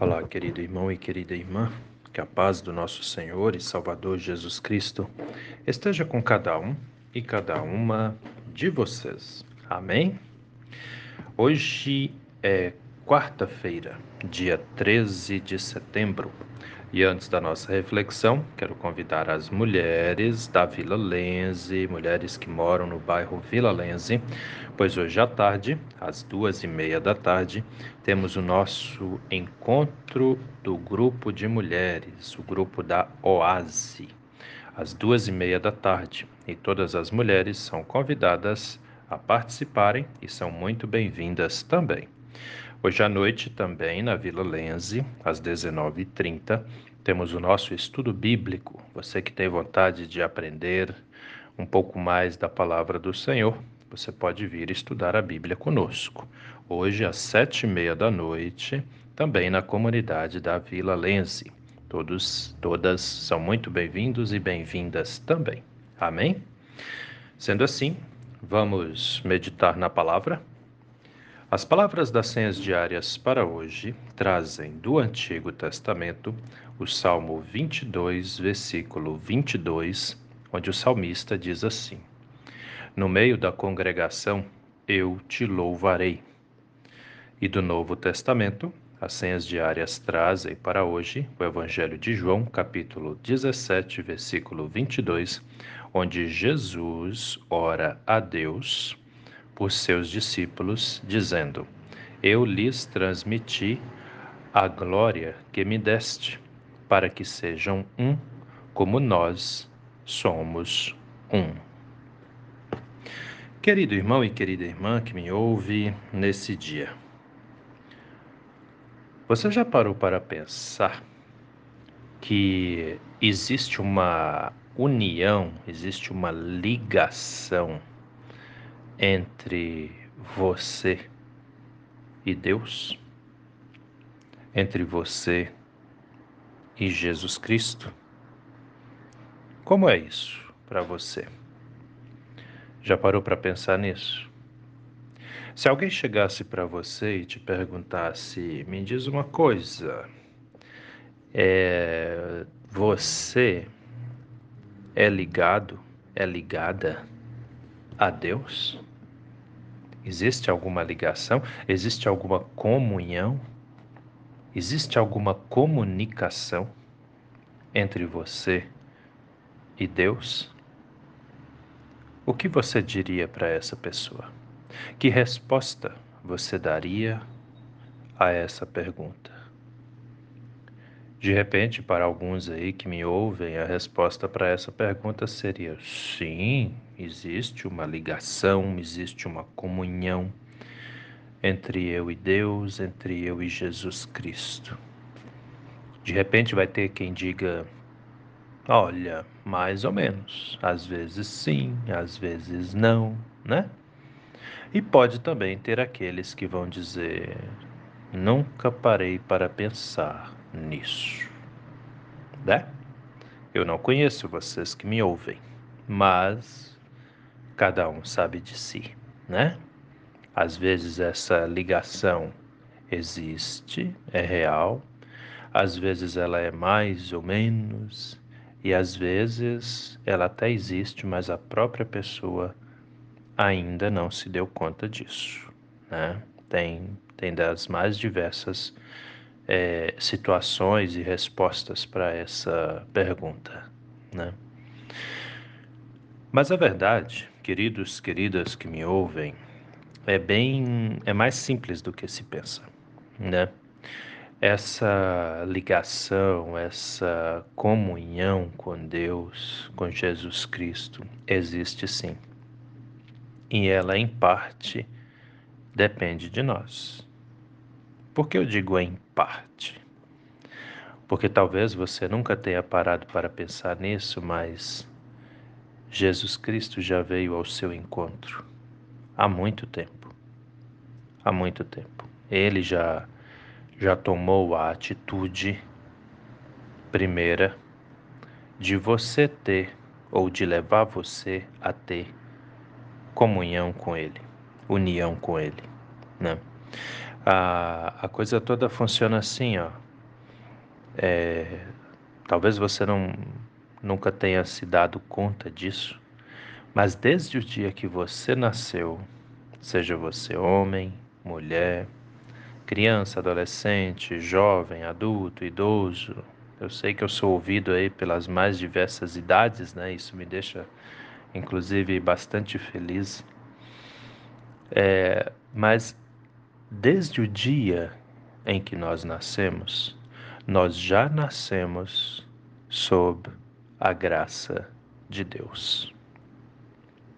Olá, querido irmão e querida irmã, que a paz do nosso Senhor e Salvador Jesus Cristo esteja com cada um e cada uma de vocês. Amém? Hoje é quarta-feira, dia 13 de setembro e antes da nossa reflexão, quero convidar as mulheres da Vila Lense, mulheres que moram no bairro Vila Lense, pois hoje à tarde, às duas e meia da tarde, temos o nosso encontro do grupo de mulheres, o grupo da OASE, às duas e meia da tarde. E todas as mulheres são convidadas a participarem e são muito bem-vindas também. Hoje à noite, também na Vila Lense, às 19h30, temos o nosso estudo bíblico. Você que tem vontade de aprender um pouco mais da palavra do Senhor, você pode vir estudar a Bíblia conosco. Hoje, às sete e meia da noite, também na comunidade da Vila Lense. Todos, todas são muito bem-vindos e bem-vindas também. Amém? Sendo assim, vamos meditar na palavra. As palavras das senhas diárias para hoje trazem do Antigo Testamento o Salmo 22, versículo 22, onde o salmista diz assim: No meio da congregação eu te louvarei. E do Novo Testamento, as senhas diárias trazem para hoje o Evangelho de João, capítulo 17, versículo 22, onde Jesus ora a Deus por seus discípulos, dizendo: Eu lhes transmiti a glória que me deste, para que sejam um, como nós somos um. Querido irmão e querida irmã que me ouve nesse dia, você já parou para pensar que existe uma união, existe uma ligação entre você e Deus, entre você e Jesus Cristo? Como é isso para você? Já parou para pensar nisso? Se alguém chegasse para você e te perguntasse, me diz uma coisa, é, você é ligado, é ligada a Deus? Existe alguma ligação? Existe alguma comunhão? Existe alguma comunicação entre você e Deus? O que você diria para essa pessoa? Que resposta você daria a essa pergunta? De repente, para alguns aí que me ouvem, a resposta para essa pergunta seria: sim, existe uma ligação, existe uma comunhão entre eu e Deus, entre eu e Jesus Cristo. De repente vai ter quem diga: olha, mais ou menos, às vezes sim, às vezes não, né? E pode também ter aqueles que vão dizer: nunca parei para pensar nisso, né? Eu não conheço vocês que me ouvem, mas cada um sabe de si, né? Às vezes essa ligação existe, é real, às vezes ela é mais ou menos, e às vezes ela até existe, mas a própria pessoa ainda não se deu conta disso, né? Tem, tem das mais diversas é, situações e respostas para essa pergunta, né? Mas a verdade, queridos, queridas que me ouvem, é bem, é mais simples do que se pensa, né? Essa ligação, essa comunhão com Deus, com Jesus Cristo, existe sim. E ela, em parte, depende de nós. Por que eu digo em parte? Porque talvez você nunca tenha parado para pensar nisso, mas Jesus Cristo já veio ao seu encontro há muito tempo. Há muito tempo. Ele já já tomou a atitude primeira de você ter ou de levar você a ter comunhão com ele, união com ele, né? A, a coisa toda funciona assim, ó. É, talvez você não nunca tenha se dado conta disso, mas desde o dia que você nasceu, seja você homem, mulher, criança, adolescente, jovem, adulto, idoso, eu sei que eu sou ouvido aí pelas mais diversas idades, né? Isso me deixa, inclusive, bastante feliz. É, mas desde o dia em que nós nascemos, nós já nascemos sob a graça de Deus.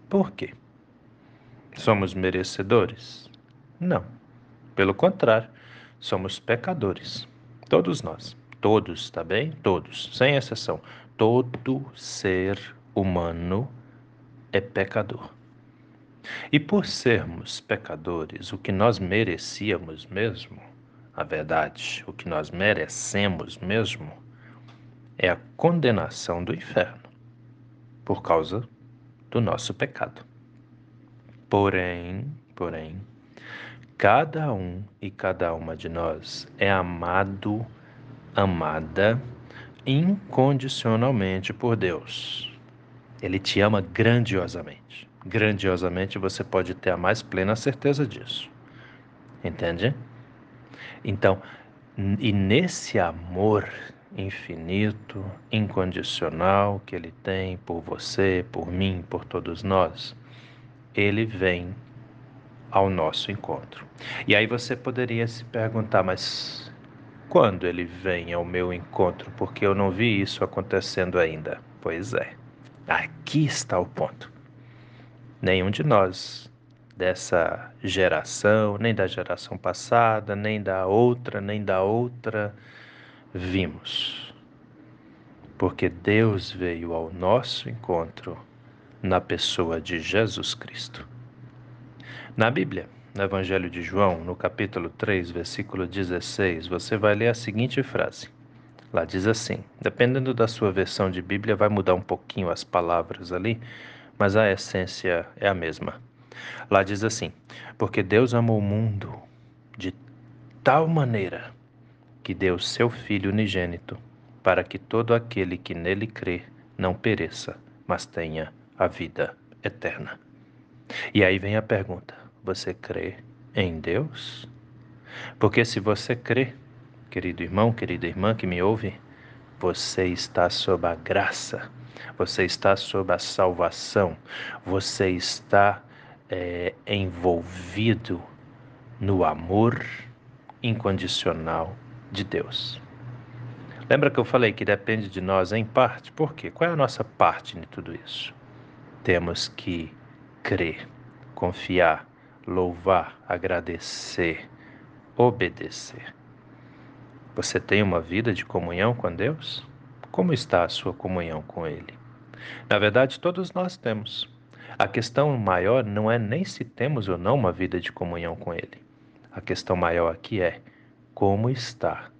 Por quê? Somos merecedores? Não. Pelo contrário, somos pecadores. Todos nós. Todos, tá bem? Todos, sem exceção. Todo ser humano é pecador. E por sermos pecadores, o que nós merecíamos mesmo, a verdade, o que nós merecemos mesmo, é a condenação do inferno, por causa do nosso pecado. Porém, porém, cada um e cada uma de nós é amado amada incondicionalmente por Deus. Ele te ama grandiosamente. Grandiosamente você pode ter a mais plena certeza disso. Entende? Então, e nesse amor infinito, incondicional que ele tem por você, por mim, por todos nós, ele vem ao nosso encontro. E aí você poderia se perguntar, mas quando ele vem ao meu encontro, porque eu não vi isso acontecendo ainda. Pois é, aqui está o ponto. Nenhum de nós dessa geração, nem da geração passada, nem da outra, nem da outra, vimos. Porque Deus veio ao nosso encontro na pessoa de Jesus Cristo. Na Bíblia, no Evangelho de João, no capítulo 3, versículo 16, você vai ler a seguinte frase. Lá diz assim: dependendo da sua versão de Bíblia, vai mudar um pouquinho as palavras ali, mas a essência é a mesma. Lá diz assim: Porque Deus amou o mundo de tal maneira que deu seu Filho unigênito, para que todo aquele que nele crê não pereça, mas tenha a vida eterna. E aí vem a pergunta: você crê em Deus? Porque se você crê, querido irmão, querida irmã que me ouve, você está sob a graça, você está sob a salvação, você está é, envolvido no amor incondicional de Deus. Lembra que eu falei que depende de nós em parte? Por quê? Qual é a nossa parte em tudo isso? Temos que crer, confiar, louvar, agradecer, obedecer. Você tem uma vida de comunhão com Deus? Como está a sua comunhão com Ele? Na verdade, todos nós temos. A questão maior não é nem se temos ou não uma vida de comunhão com Ele. A questão maior aqui é como está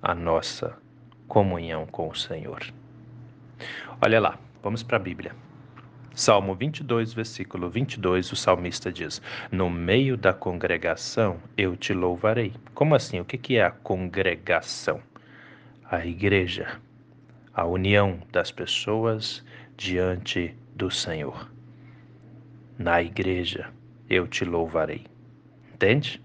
a nossa comunhão com o Senhor. Olha lá, vamos para a Bíblia. Salmo 22, versículo 22, o salmista diz: No meio da congregação eu te louvarei. Como assim? O que é a congregação? A igreja, a união das pessoas diante do Senhor. Na igreja eu te louvarei. Entende?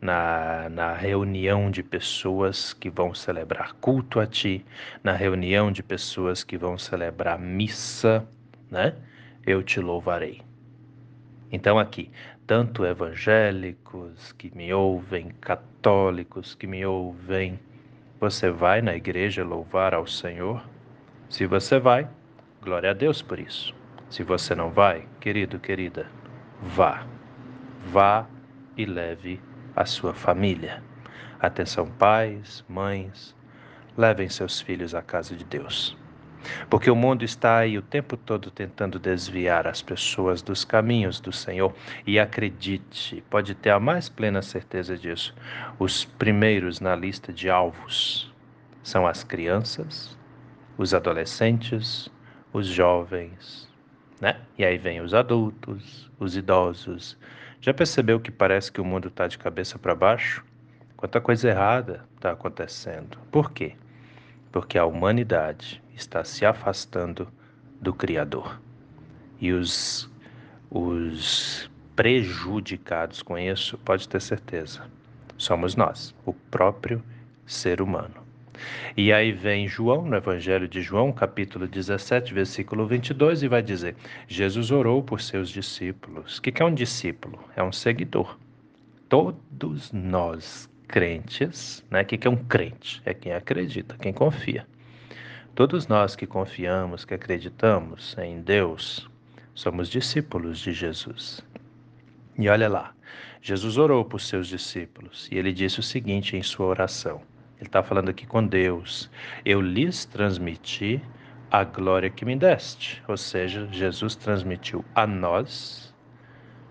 Na, na reunião de pessoas que vão celebrar culto a ti, na reunião de pessoas que vão celebrar missa, né? eu te louvarei. Então, aqui, tanto evangélicos que me ouvem, católicos que me ouvem, você vai na igreja louvar ao Senhor? Se você vai, glória a Deus por isso. Se você não vai, querido, querida, vá. Vá e leve a sua família. Atenção, pais, mães, levem seus filhos à casa de Deus. Porque o mundo está aí o tempo todo tentando desviar as pessoas dos caminhos do Senhor. E acredite, pode ter a mais plena certeza disso. Os primeiros na lista de alvos são as crianças, os adolescentes, os jovens, né? E aí vem os adultos, os idosos. Já percebeu que parece que o mundo está de cabeça para baixo? Quanta coisa errada está acontecendo. Por quê? porque a humanidade está se afastando do Criador. E os, os prejudicados com isso, pode ter certeza, somos nós, o próprio ser humano. E aí vem João, no Evangelho de João, capítulo 17, versículo 22, e vai dizer: Jesus orou por seus discípulos. O que é um discípulo? É um seguidor. Todos nós, crentes, né? O que é um crente? É quem acredita, quem confia. Todos nós que confiamos, que acreditamos em Deus, somos discípulos de Jesus. E olha lá, Jesus orou por seus discípulos e ele disse o seguinte em sua oração: ele está falando aqui com Deus. Eu lhes transmiti a glória que me deste. Ou seja, Jesus transmitiu a nós,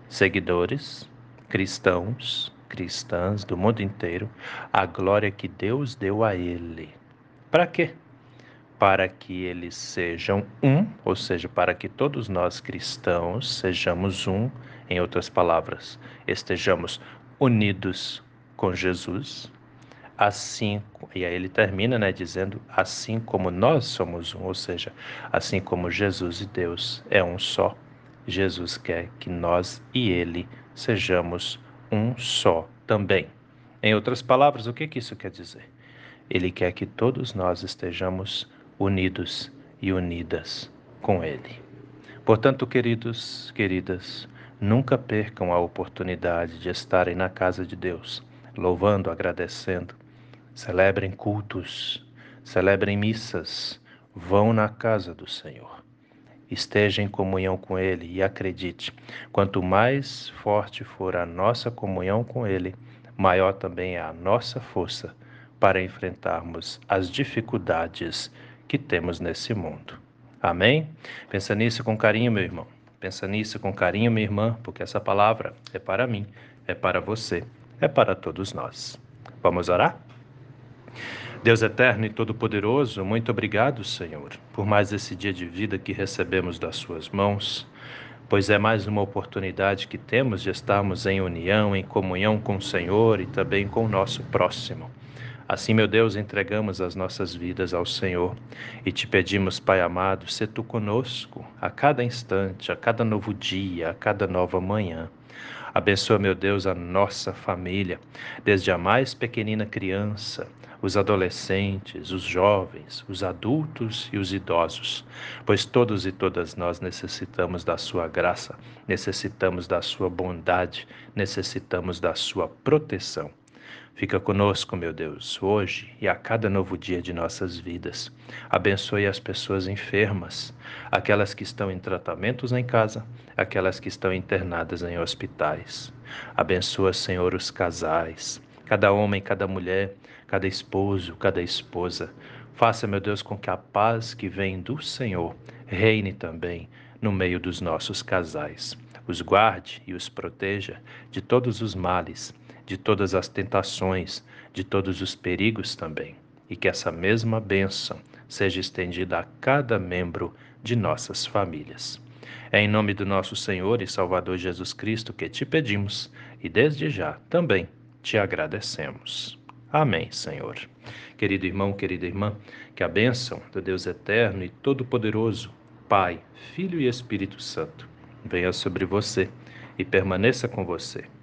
seguidores, cristãos, cristãs do mundo inteiro, a glória que Deus deu a ele. Para quê? Para que eles sejam um, ou seja, para que todos nós cristãos sejamos um, em outras palavras, estejamos unidos com Jesus, assim, e aí ele termina né, dizendo, assim como nós somos um, ou seja, assim como Jesus e Deus é um só, Jesus quer que nós e ele sejamos um só também. Em outras palavras, o que, que isso quer dizer? Ele quer que todos nós estejamos unidos e unidas com Ele. Portanto, queridos, queridas, nunca percam a oportunidade de estarem na casa de Deus, louvando, agradecendo, celebrem cultos, celebrem missas, vão na casa do Senhor. Esteja em comunhão com Ele e acredite, quanto mais forte for a nossa comunhão com Ele, maior também é a nossa força para enfrentarmos as dificuldades que temos nesse mundo. Amém? Pensa nisso com carinho, meu irmão. Pensa nisso com carinho, minha irmã, porque essa palavra é para mim, é para você, é para todos nós. Vamos orar? Deus eterno e todo-poderoso, muito obrigado, Senhor, por mais esse dia de vida que recebemos das Suas mãos, pois é mais uma oportunidade que temos de estarmos em união, em comunhão com o Senhor e também com o nosso próximo. Assim, meu Deus, entregamos as nossas vidas ao Senhor e te pedimos, Pai amado, se tu conosco a cada instante, a cada novo dia, a cada nova manhã. Abençoa, meu Deus, a nossa família, desde a mais pequenina criança os adolescentes, os jovens, os adultos e os idosos, pois todos e todas nós necessitamos da Sua graça, necessitamos da Sua bondade, necessitamos da Sua proteção. Fica conosco, meu Deus, hoje e a cada novo dia de nossas vidas. Abençoe as pessoas enfermas, aquelas que estão em tratamentos em casa, aquelas que estão internadas em hospitais. Abençoa, Senhor, os casais, cada homem, cada mulher, cada esposo, cada esposa. Faça, meu Deus, com que a paz que vem do Senhor reine também no meio dos nossos casais. Os guarde e os proteja de todos os males, de todas as tentações, de todos os perigos também. E que essa mesma bênção seja estendida a cada membro de nossas famílias. É em nome do nosso Senhor e Salvador Jesus Cristo que te pedimos e desde já também te agradecemos. Amém, Senhor. Querido irmão, querida irmã, que a bênção do Deus eterno e todo-poderoso, Pai, Filho e Espírito Santo, venha sobre você e permaneça com você,